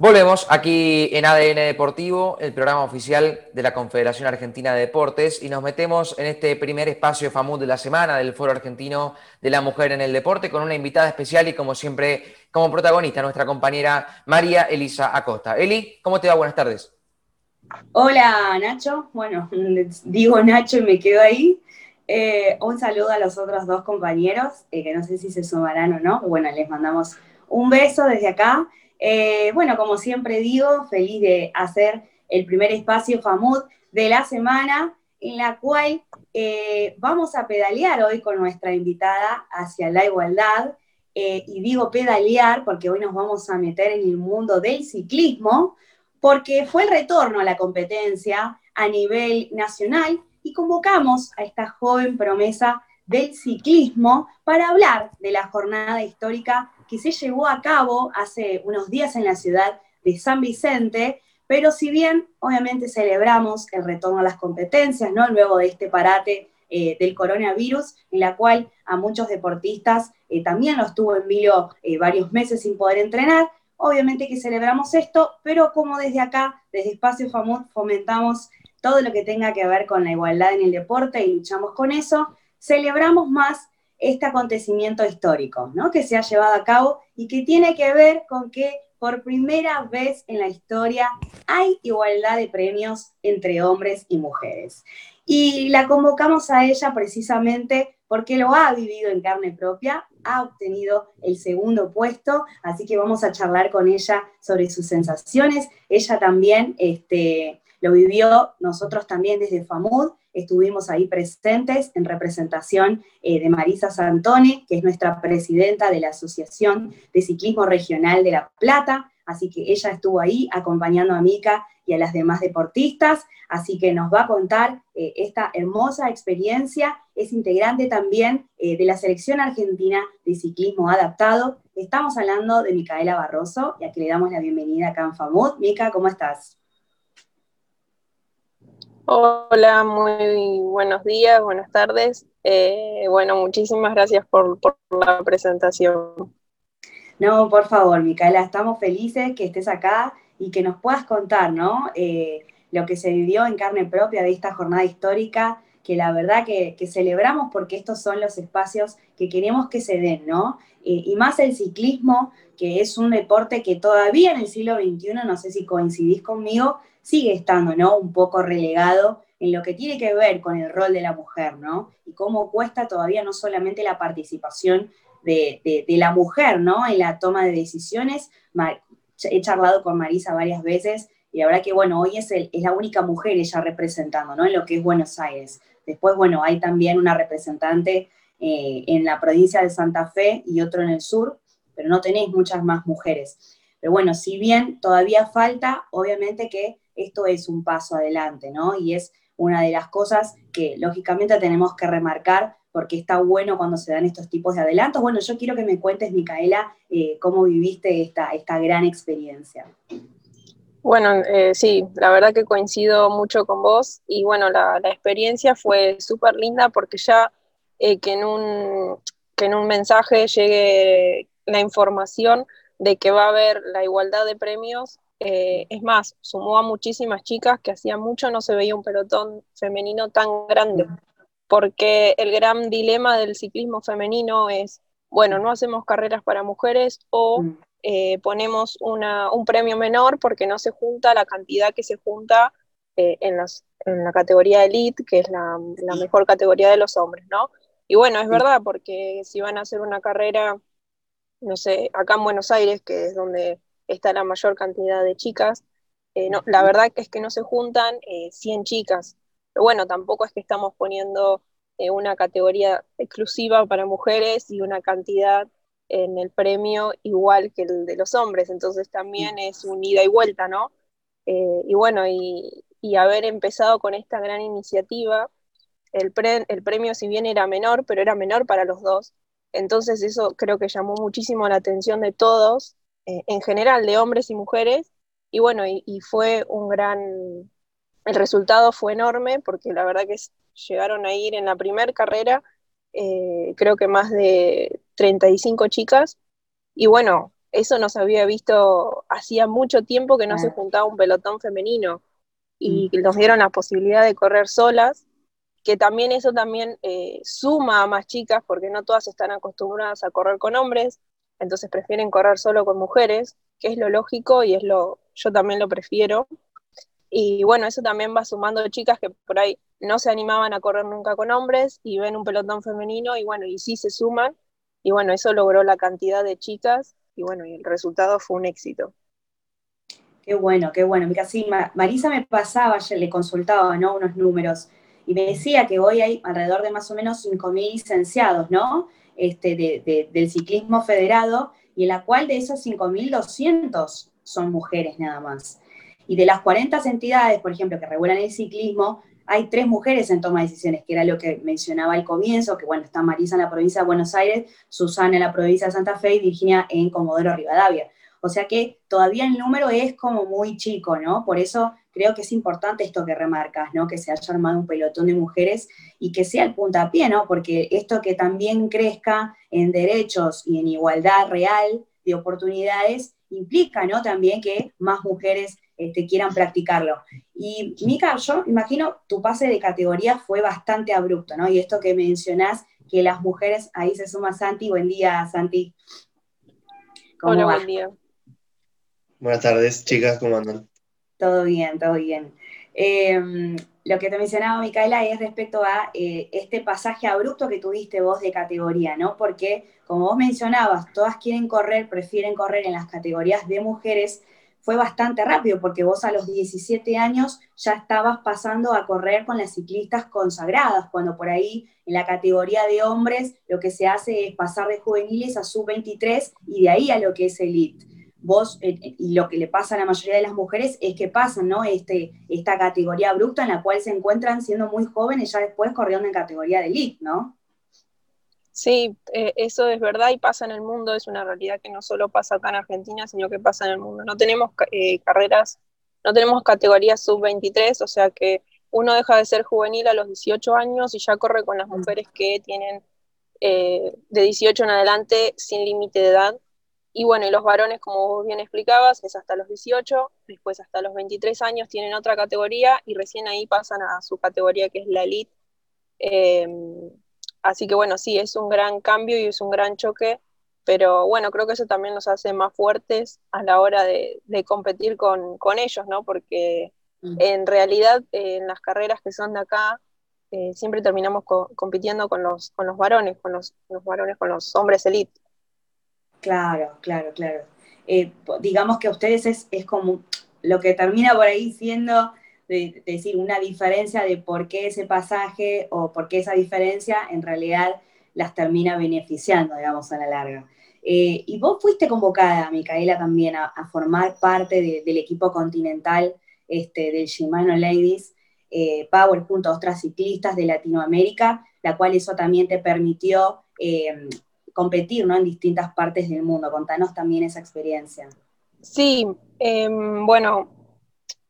Volvemos aquí en ADN Deportivo, el programa oficial de la Confederación Argentina de Deportes, y nos metemos en este primer espacio FAMUD de la semana del Foro Argentino de la Mujer en el Deporte con una invitada especial y como siempre, como protagonista, nuestra compañera María Elisa Acosta. Eli, ¿cómo te va? Buenas tardes. Hola Nacho, bueno, digo Nacho y me quedo ahí. Eh, un saludo a los otros dos compañeros, eh, que no sé si se sumarán o no, bueno, les mandamos un beso desde acá eh, bueno, como siempre digo, feliz de hacer el primer espacio FAMUD de la semana, en la cual eh, vamos a pedalear hoy con nuestra invitada hacia la igualdad. Eh, y digo pedalear porque hoy nos vamos a meter en el mundo del ciclismo, porque fue el retorno a la competencia a nivel nacional y convocamos a esta joven promesa del ciclismo para hablar de la jornada histórica que se llevó a cabo hace unos días en la ciudad de San Vicente, pero si bien obviamente celebramos el retorno a las competencias, ¿no? Luego de este parate eh, del coronavirus, en la cual a muchos deportistas eh, también los tuvo en vilo eh, varios meses sin poder entrenar, obviamente que celebramos esto, pero como desde acá, desde Espacio Famut, fomentamos todo lo que tenga que ver con la igualdad en el deporte y luchamos con eso, celebramos más este acontecimiento histórico ¿no? que se ha llevado a cabo y que tiene que ver con que por primera vez en la historia hay igualdad de premios entre hombres y mujeres. Y la convocamos a ella precisamente porque lo ha vivido en carne propia, ha obtenido el segundo puesto, así que vamos a charlar con ella sobre sus sensaciones. Ella también este, lo vivió, nosotros también desde FAMUD, estuvimos ahí presentes en representación eh, de Marisa Santone, que es nuestra presidenta de la Asociación de Ciclismo Regional de La Plata, así que ella estuvo ahí acompañando a Mica y a las demás deportistas, así que nos va a contar eh, esta hermosa experiencia, es integrante también eh, de la selección argentina de ciclismo adaptado. Estamos hablando de Micaela Barroso y aquí le damos la bienvenida acá en FAMUD. Mica, ¿cómo estás? Hola, muy buenos días, buenas tardes. Eh, bueno, muchísimas gracias por, la presentación. No, por favor, Micaela, estamos felices que estés acá y que nos puedas contar, ¿no? Eh, lo que se vivió en carne propia de esta jornada histórica, que la verdad que, celebramos porque estos son los espacios que queremos que se den, ¿no? Eh, y más el ciclismo, que es un deporte que todavía en el siglo XXI, no sé si coincidís conmigo, sigue estando, ¿no? Un poco relegado en lo que tiene que ver con el rol de la mujer, ¿no? Y cómo cuesta todavía no solamente la participación de, la mujer, ¿no? En la toma de decisiones. He charlado con Marisa varias veces y la verdad que, bueno, hoy es, es la única mujer ella representando, ¿no? En lo que es Buenos Aires. Después, bueno, hay también una representante eh, en la provincia de Santa Fe y otro en el sur, pero no tenéis muchas más mujeres. Pero bueno, si bien todavía falta, obviamente que esto es un paso adelante, ¿no? Y es una de las cosas que lógicamente tenemos que remarcar porque está bueno cuando se dan estos tipos de adelantos. Bueno, yo quiero que me cuentes, Micaela, eh, cómo viviste esta, esta gran experiencia. Bueno, eh, sí, la verdad que coincido mucho con vos y bueno, la, experiencia fue súper linda porque ya eh, que, en un, que en un mensaje llegue la información de que va a haber la igualdad de premios eh, es más, sumó a muchísimas chicas que hacía mucho no se veía un pelotón femenino tan grande, porque el gran dilema del ciclismo femenino es, bueno, no hacemos carreras para mujeres o mm. eh, ponemos un premio menor porque no se junta la cantidad que se junta eh, en, la categoría elite, que es la, la mejor categoría de los hombres, ¿no? Y bueno, es verdad, porque si van a hacer una carrera, no sé, acá en Buenos Aires, que es donde está la mayor cantidad de chicas. Eh, no, la verdad es que no se juntan 100 eh, chicas, pero bueno, tampoco es que estamos poniendo eh, una categoría exclusiva para mujeres y una cantidad en el premio igual que el de los hombres, entonces también es un ida y vuelta, ¿no? y bueno, y, haber empezado con esta gran iniciativa, el, el premio si bien era menor, pero era menor para los dos, entonces eso creo que llamó muchísimo la atención de todos eh, en general de hombres y mujeres, y bueno, y, fue un gran, el resultado fue enorme, porque la verdad que llegaron a ir en la primera carrera, eh, creo que más de 35 chicas, y bueno, eso no se había visto, hacía mucho tiempo que no se juntaba un pelotón femenino. Y mm. nos dieron la posibilidad de correr solas, que también eso también eh, suma a más chicas porque no todas están acostumbradas a correr con hombres, entonces prefieren correr solo con mujeres, que es lo lógico y es lo, yo también lo prefiero. Y bueno, eso también va sumando chicas que por ahí no se animaban a correr nunca con hombres y ven un pelotón femenino y bueno, y sí se suman. Y bueno, eso logró la cantidad de chicas y bueno, y el resultado fue un éxito. Qué bueno, qué bueno. Mira, sí, Marisa me pasaba, le consultaba, ¿no? Unos números y me decía que hoy hay alrededor de más o menos 5.000 licenciados, ¿no? Este, del ciclismo federado y en la cual de esos 5.200 son mujeres nada más. Y de las 40 entidades, por ejemplo, que regulan el ciclismo, hay tres mujeres en toma de decisiones, que era lo que mencionaba al comienzo, que bueno, está Marisa en la provincia de Buenos Aires, Susana en la provincia de Santa Fe y Virginia en Comodoro Rivadavia. O sea que todavía el número es como muy chico, ¿no? Por eso creo que es importante esto que remarcas, ¿no? Que se haya armado un pelotón de mujeres y que sea el puntapié, ¿no? Porque esto que también crezca en derechos y en igualdad real de oportunidades implica, ¿no? También que más mujeres este, quieran practicarlo. Y Mica, yo imagino tu pase de categoría fue bastante abrupto, ¿no? Y esto que mencionás, que las mujeres, ahí se suma Santi. Buen día, Santi. Hola, buen día. Buenas tardes, chicas, ¿cómo andan? Todo bien, todo bien. Em, lo que te mencionaba, Micaela, es respecto a eh, este pasaje abrupto que tuviste vos de categoría, ¿no? Porque, como vos mencionabas, todas quieren correr, prefieren correr en las categorías de mujeres, fue bastante rápido porque vos a los 17 años ya estabas pasando a correr con las ciclistas consagradas, cuando por ahí en la categoría de hombres lo que se hace es pasar de juveniles a sub-23 y de ahí a lo que es elite. Vos, eh, y lo que le pasa a la mayoría de las mujeres es que pasan, ¿no? Este, esta categoría abrupta en la cual se encuentran siendo muy jóvenes ya después corriendo en categoría de elite, ¿no? Sí, eh, eso es verdad y pasa en el mundo, es una realidad que no solo pasa acá en Argentina, sino que pasa en el mundo. No tenemos eh, carreras, no tenemos categorías sub-23, o sea que uno deja de ser juvenil a los 18 años y ya corre con las mm. mujeres que tienen eh, de 18 en adelante sin límite de edad. Y bueno, y los varones, como vos bien explicabas, es hasta los 18, después hasta los 23 años tienen otra categoría y recién ahí pasan a su categoría que es la elite. Así que bueno, sí, es un gran cambio y es un gran choque, pero bueno, creo que eso también nos hace más fuertes a la hora de, competir con, ellos, ¿no? Porque mm. en realidad en las carreras que son de acá, eh, siempre terminamos compitiendo con los, con los varones, con los, varones, con los hombres elite. Claro, claro, claro. Eh, digamos que a ustedes es, como lo que termina por ahí siendo de, decir una diferencia de por qué ese pasaje o por qué esa diferencia en realidad las termina beneficiando, digamos, a la larga. Eh, y vos fuiste convocada, Micaela, también a, formar parte del equipo continental este, del Shimano Ladies eh, Power junto a otras ciclistas de Latinoamérica, la cual eso también te permitió competir ¿no? en distintas partes del mundo. Contanos también esa experiencia. Sí, em, bueno,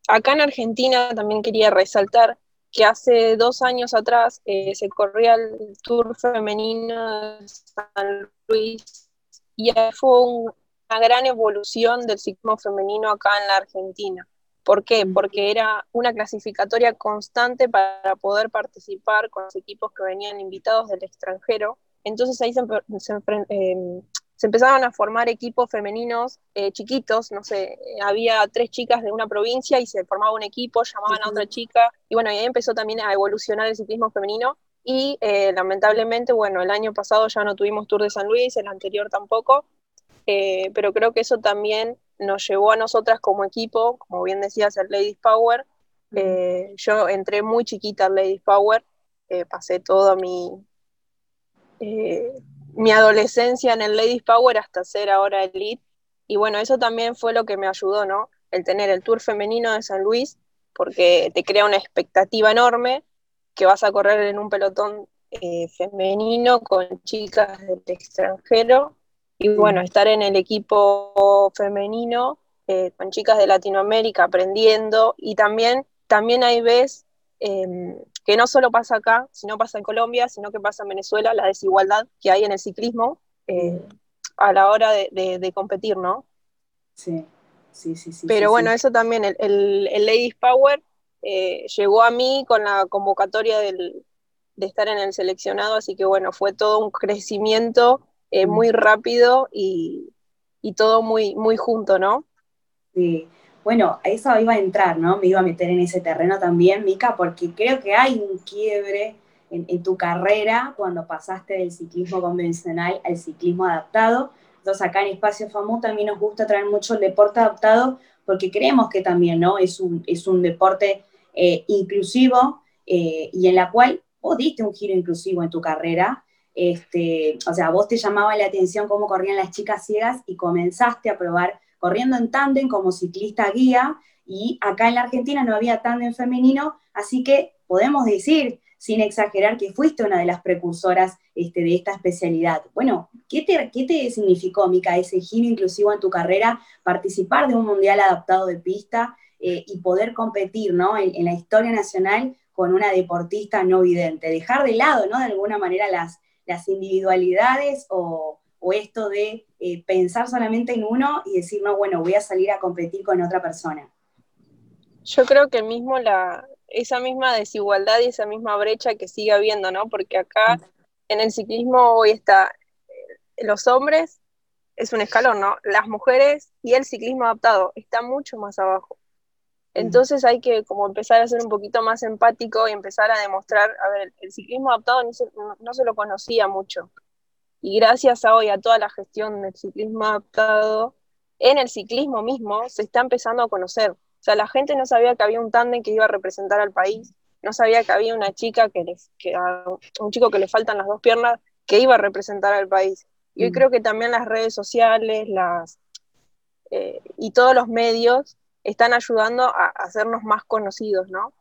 acá en Argentina también quería resaltar que hace dos años atrás eh, se corría el Tour Femenino de San Luis y fue una gran evolución del ciclismo femenino acá en la Argentina. ¿Por qué? Porque era una clasificatoria constante para poder participar con los equipos que venían invitados del extranjero. Entonces ahí se, se, eh, se empezaban a formar equipos femeninos eh, chiquitos, no sé, había tres chicas de una provincia y se formaba un equipo, llamaban a otra chica, y bueno, ahí empezó también a evolucionar el ciclismo femenino, y eh, lamentablemente, bueno, el año pasado ya no tuvimos Tour de San Luis, el anterior tampoco, eh, pero creo que eso también nos llevó a nosotras como equipo, como bien decías, el Ladies Power. yo entré muy chiquita al Ladies Power, pasé todo mi, mi adolescencia en el Ladies Power hasta ser ahora elite. Y bueno, eso también fue lo que me ayudó, ¿no? El tener el Tour femenino de San Luis, porque te crea una expectativa enorme que vas a correr en un pelotón eh, femenino con chicas del extranjero. Y bueno, estar en el equipo femenino eh, con chicas de Latinoamérica aprendiendo. Y también, también hay veces em, que no solo pasa acá, sino pasa en Colombia, sino que pasa en Venezuela, la desigualdad que hay en el ciclismo. Eh, a la hora de, competir, ¿no? Sí, sí, sí. sí Pero bueno, eso también, el, Ladies Power eh, llegó a mí con la convocatoria de estar en el seleccionado, así que bueno, fue todo un crecimiento eh, mm. muy rápido y, y, todo muy, muy junto, ¿no? Sí, bueno, eso iba a entrar, ¿no? Me iba a meter en ese terreno también, Mica, porque creo que hay un quiebre en, tu carrera cuando pasaste del ciclismo convencional al ciclismo adaptado. Entonces acá en Espacio FAMU también nos gusta traer mucho el deporte adaptado porque creemos que también ¿no? es, un, es un deporte eh, inclusivo eh, y en la cual vos diste un giro inclusivo en tu carrera. Este, o sea, vos te llamaba la atención cómo corrían las chicas ciegas y comenzaste a probar corriendo en tándem como ciclista guía y acá en la Argentina no había tándem femenino, así que podemos decir sin exagerar, que fuiste una de las precursoras este, de esta especialidad. Bueno, ¿qué te, ¿qué te significó, Mica, ese giro inclusivo en tu carrera, participar de un mundial adaptado de pista eh, y poder competir ¿no? en, la historia nacional con una deportista no vidente? Dejar de lado, ¿no? De alguna manera, las, las individualidades o, esto de eh, pensar solamente en uno y decir, no, bueno, voy a salir a competir con otra persona. Yo creo que mismo la, esa misma desigualdad y esa misma brecha que sigue habiendo, ¿no? Porque acá en el ciclismo hoy está eh, los hombres, es un escalón, ¿no? Las mujeres y el ciclismo adaptado está mucho más abajo. Entonces hay que como empezar a ser un poquito más empático y empezar a demostrar, a ver, el ciclismo adaptado no se, no se lo conocía mucho. Y gracias a hoy a toda la gestión del ciclismo adaptado, en el ciclismo mismo se está empezando a conocer. O sea, la gente no sabía que había un tándem que iba a representar al país, no sabía que había una chica que, que a un chico que le faltan las dos piernas que iba a representar al país. Y hoy mm. creo que también las redes sociales las, eh, y todos los medios están ayudando a, hacernos más conocidos, ¿no?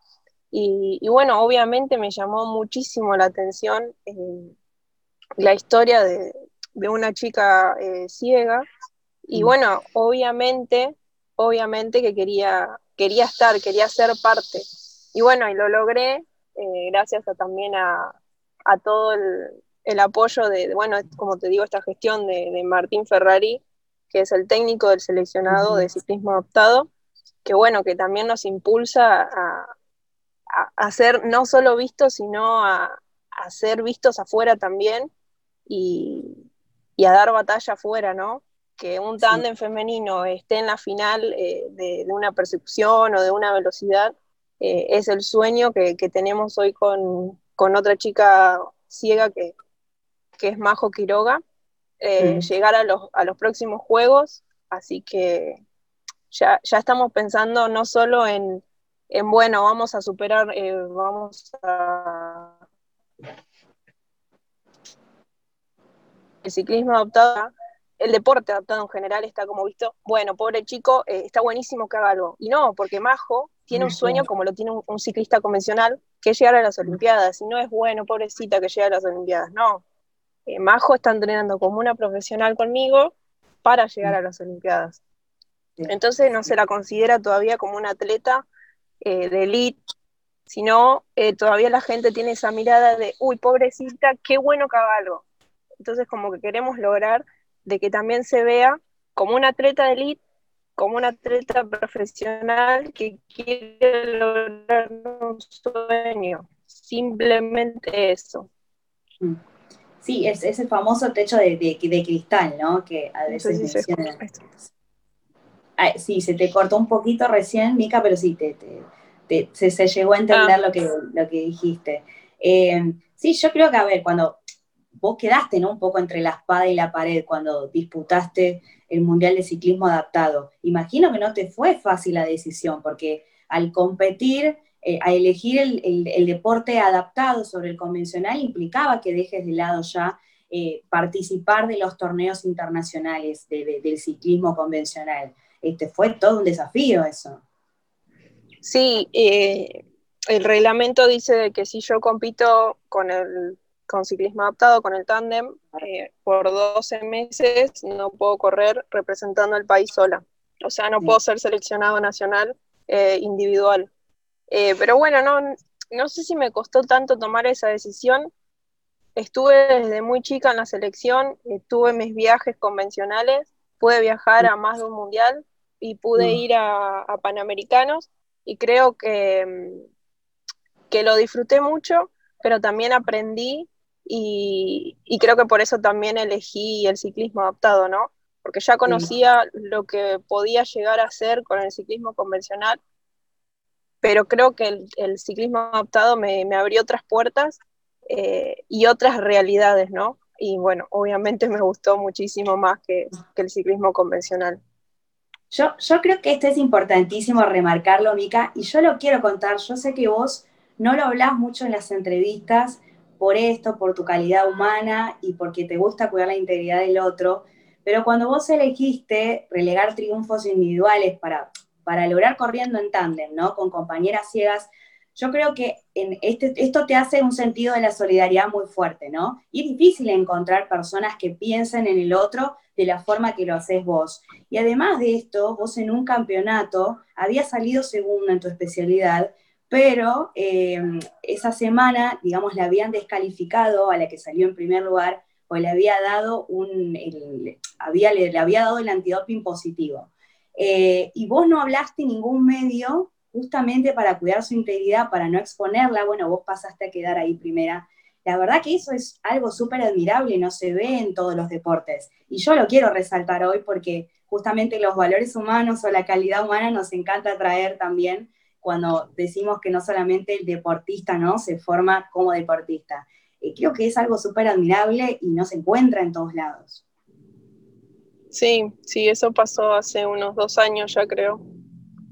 Y, bueno, obviamente me llamó muchísimo la atención eh, la historia de, una chica eh, ciega. Y mm. bueno, obviamente obviamente que quería, quería estar, quería ser parte. Y bueno, y lo logré eh, gracias también a, todo el, apoyo de, bueno, como te digo, esta gestión de, Martín Ferrari, que es el técnico del seleccionado de ciclismo adoptado, que bueno, que también nos impulsa a, a, ser no solo vistos, sino a, ser vistos afuera también y, y a dar batalla afuera, ¿no? que un tándem femenino esté en la final eh, de, una persecución o de una velocidad eh, es el sueño que, tenemos hoy con, otra chica ciega que, es Majo Quiroga, eh, llegar a los, próximos juegos, así que ya, estamos pensando no solo en, en bueno, vamos a superar, vamos a... El ciclismo adoptado el deporte adaptado en general está como visto, bueno, pobre chico, eh, está buenísimo que haga algo. Y no, porque Majo tiene un sueño como lo tiene un, ciclista convencional, que es llegar a las Olimpiadas. Y no es bueno, pobrecita, que llegue a las Olimpiadas. No. Eh, Majo está entrenando como una profesional conmigo para llegar a las Olimpiadas. Entonces no se la considera todavía como una atleta eh, de elite, sino todavía la gente tiene esa mirada de, uy, pobrecita, qué bueno que haga algo. Entonces como que queremos lograr de que también se vea como un atleta de elite, como un atleta profesional que quiere lograr un sueño. Simplemente eso. Mm. Sí, es ese famoso techo de, de, cristal, ¿no? Que a veces sí, sí, se te cortó un poquito recién, Mica, pero sí, te, te, se, llegó a entender ah. lo, que, lo que dijiste. Eh, sí, yo creo que, a ver, cuando vos quedaste ¿no? un poco entre la espada y la pared cuando disputaste el Mundial de Ciclismo Adaptado. Imagino que no te fue fácil la decisión, porque al competir, eh, a elegir el, deporte adaptado sobre el convencional implicaba que dejes de lado ya eh, participar de los torneos internacionales del ciclismo convencional. Este, fue todo un desafío eso. Sí, eh, el reglamento dice que si yo compito con el con ciclismo adaptado, con el tándem, eh, por 12 meses no puedo correr representando al país sola. O sea, no puedo ser seleccionado nacional eh, individual. Eh, pero bueno, no, no sé si me costó tanto tomar esa decisión, estuve desde muy chica en la selección, tuve mis viajes convencionales, pude viajar a más de un mundial y pude Mm. ir a, a Panamericanos y creo que, que lo disfruté mucho, pero también aprendí y, y creo que por eso también elegí el ciclismo adaptado, ¿no? Porque ya conocía lo que podía llegar a hacer con el ciclismo convencional, pero creo que el, el ciclismo adaptado me, me abrió otras puertas eh, y otras realidades, ¿no? Y bueno, obviamente me gustó muchísimo más que, que el ciclismo convencional. Yo, yo creo que esto es importantísimo remarcarlo, Mica, y yo lo quiero contar. Yo sé que vos no lo hablás mucho en las entrevistas por esto, por tu calidad humana y porque te gusta cuidar la integridad del otro, pero cuando vos elegiste relegar triunfos individuales para, para lograr corriendo en tándem, ¿no? Con compañeras ciegas, yo creo que en este, esto te hace un sentido de la solidaridad muy fuerte, ¿no? Y es difícil encontrar personas que piensen en el otro de la forma que lo haces vos. Y además de esto, vos en un campeonato habías salido segundo en tu especialidad, pero eh, esa semana, digamos, le habían descalificado a la que salió en primer lugar, o le había dado un, el, había, le, había dado el antidoping positivo. Eh, y vos no hablaste ningún medio justamente para cuidar su integridad, para no exponerla, bueno, vos pasaste a quedar ahí primera. La verdad que eso es algo súper admirable, no se ve en todos los deportes. Y yo lo quiero resaltar hoy porque justamente los valores humanos o la calidad humana nos encanta traer también cuando decimos que no solamente el deportista ¿no? se forma como deportista. Creo que es algo súper admirable y no se encuentra en todos lados. Sí, sí, eso pasó hace unos dos años ya creo.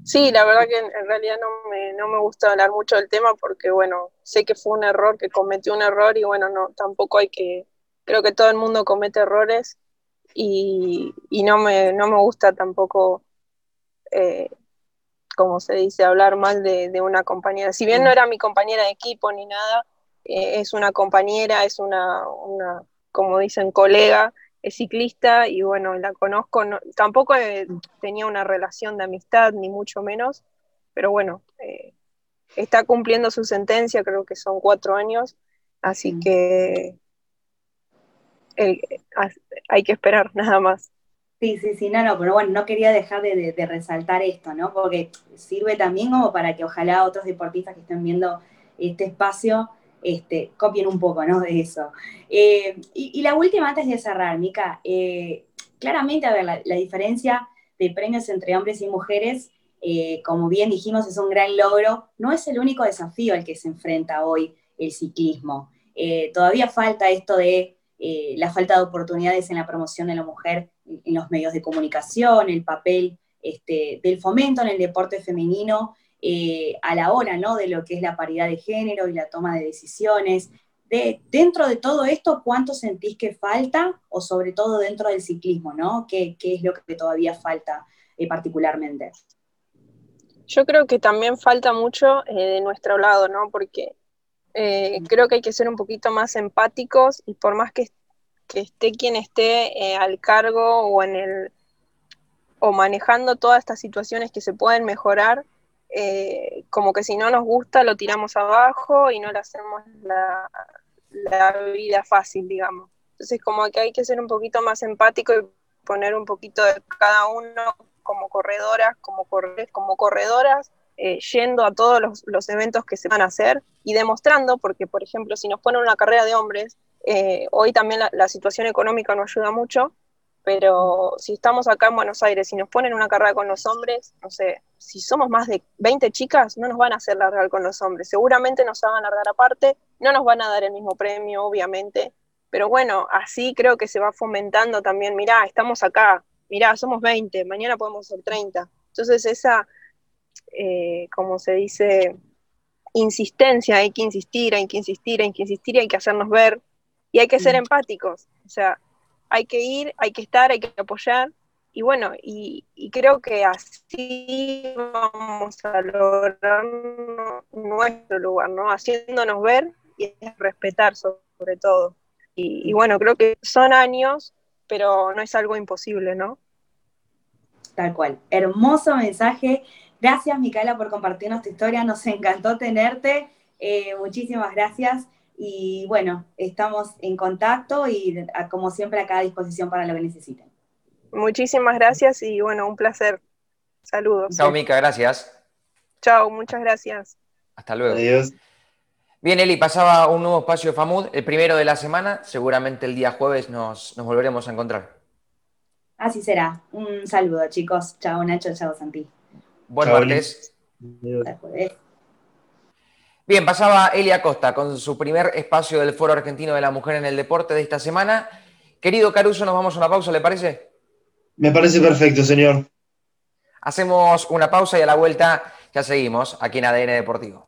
Sí, la verdad que en, realidad no me, no me gusta hablar mucho del tema porque, bueno, sé que fue un error, que cometió un error y, bueno, no, tampoco hay que, creo que todo el mundo comete errores y, y no, me, no me gusta tampoco, eh, como se dice, hablar mal de, de, una compañera. Si bien no era mi compañera de equipo ni nada, eh, es una compañera, es una, una, como dicen, colega, es ciclista y bueno, la conozco, no, tampoco eh, tenía una relación de amistad, ni mucho menos, pero bueno, eh, está cumpliendo su sentencia, creo que son cuatro años, así mm. que hay que esperar nada más. Sí, sí, sí, no, no, pero bueno, no quería dejar de, de, resaltar esto, ¿no? Porque sirve también como para que ojalá otros deportistas que estén viendo este espacio este, copien un poco ¿no? de eso. Eh, y, la última, antes de cerrar, Mica, eh, claramente, a ver, la, diferencia de premios entre hombres y mujeres, eh, como bien dijimos, es un gran logro, no es el único desafío al que se enfrenta hoy el ciclismo. Todavía falta esto de la falta de oportunidades en la promoción de la mujer en los medios de comunicación, el papel este, del fomento en el deporte femenino, eh, a la hora ¿no? de lo que es la paridad de género y la toma de decisiones. De, dentro de todo esto, ¿cuánto sentís que falta? O sobre todo dentro del ciclismo, ¿no? ¿Qué, qué es lo que todavía falta eh, particularmente? Yo creo que también falta mucho eh, de nuestro lado, ¿no? Porque eh, creo que hay que ser un poquito más empáticos y por más que, que esté quien esté al cargo o en el o manejando todas estas situaciones que se pueden mejorar, eh, como que si no nos gusta lo tiramos abajo y no le hacemos la, la, vida fácil, digamos. Entonces como que hay que ser un poquito más empático y poner un poquito de cada uno como corredoras, como, corre, como corredoras, eh, yendo a todos los, los, eventos que se van a hacer y demostrando, porque por ejemplo, si nos ponen una carrera de hombres, eh, hoy también la, situación económica no ayuda mucho, pero si estamos acá en Buenos Aires y nos ponen una carrera con los hombres, no sé, si somos más de 20 chicas, no nos van a hacer largar con los hombres. Seguramente nos van a largar aparte, no nos van a dar el mismo premio, obviamente, pero bueno, así creo que se va fomentando también, mirá, estamos acá, mirá, somos 20, mañana podemos ser 30. Entonces esa, eh, como se dice, insistencia, hay que insistir, hay que insistir, hay que insistir, hay que hacernos ver y hay que ser empáticos. O sea, hay que ir, hay que estar, hay que apoyar. Y bueno, y, y creo que así vamos a lograr nuestro lugar, ¿no? Haciéndonos ver y respetar sobre todo. Y, y, bueno, creo que son años, pero no es algo imposible, ¿no? Tal cual. Hermoso mensaje. Gracias, Micaela, por compartirnos tu historia. Nos encantó tenerte. Eh, muchísimas gracias. Y bueno, estamos en contacto y como siempre acá a disposición para lo que necesiten. Muchísimas gracias y bueno, un placer. Saludos. Chao, Mica, gracias. Chao, muchas gracias. Hasta luego. Adiós. Bien, Eli, pasaba un nuevo espacio de FAMUD, el primero de la semana. Seguramente el día jueves nos, nos volveremos a encontrar. Así será. Un saludo, chicos. Chao, Nacho. Chao, Santi. Buen martes. Adiós. Bien, pasaba Eli Acosta con su primer espacio del Foro Argentino de la Mujer en el Deporte de esta semana. Querido Caruso, nos vamos a una pausa, ¿le parece? Me parece perfecto, señor. Hacemos una pausa y a la vuelta ya seguimos aquí en ADN Deportivo.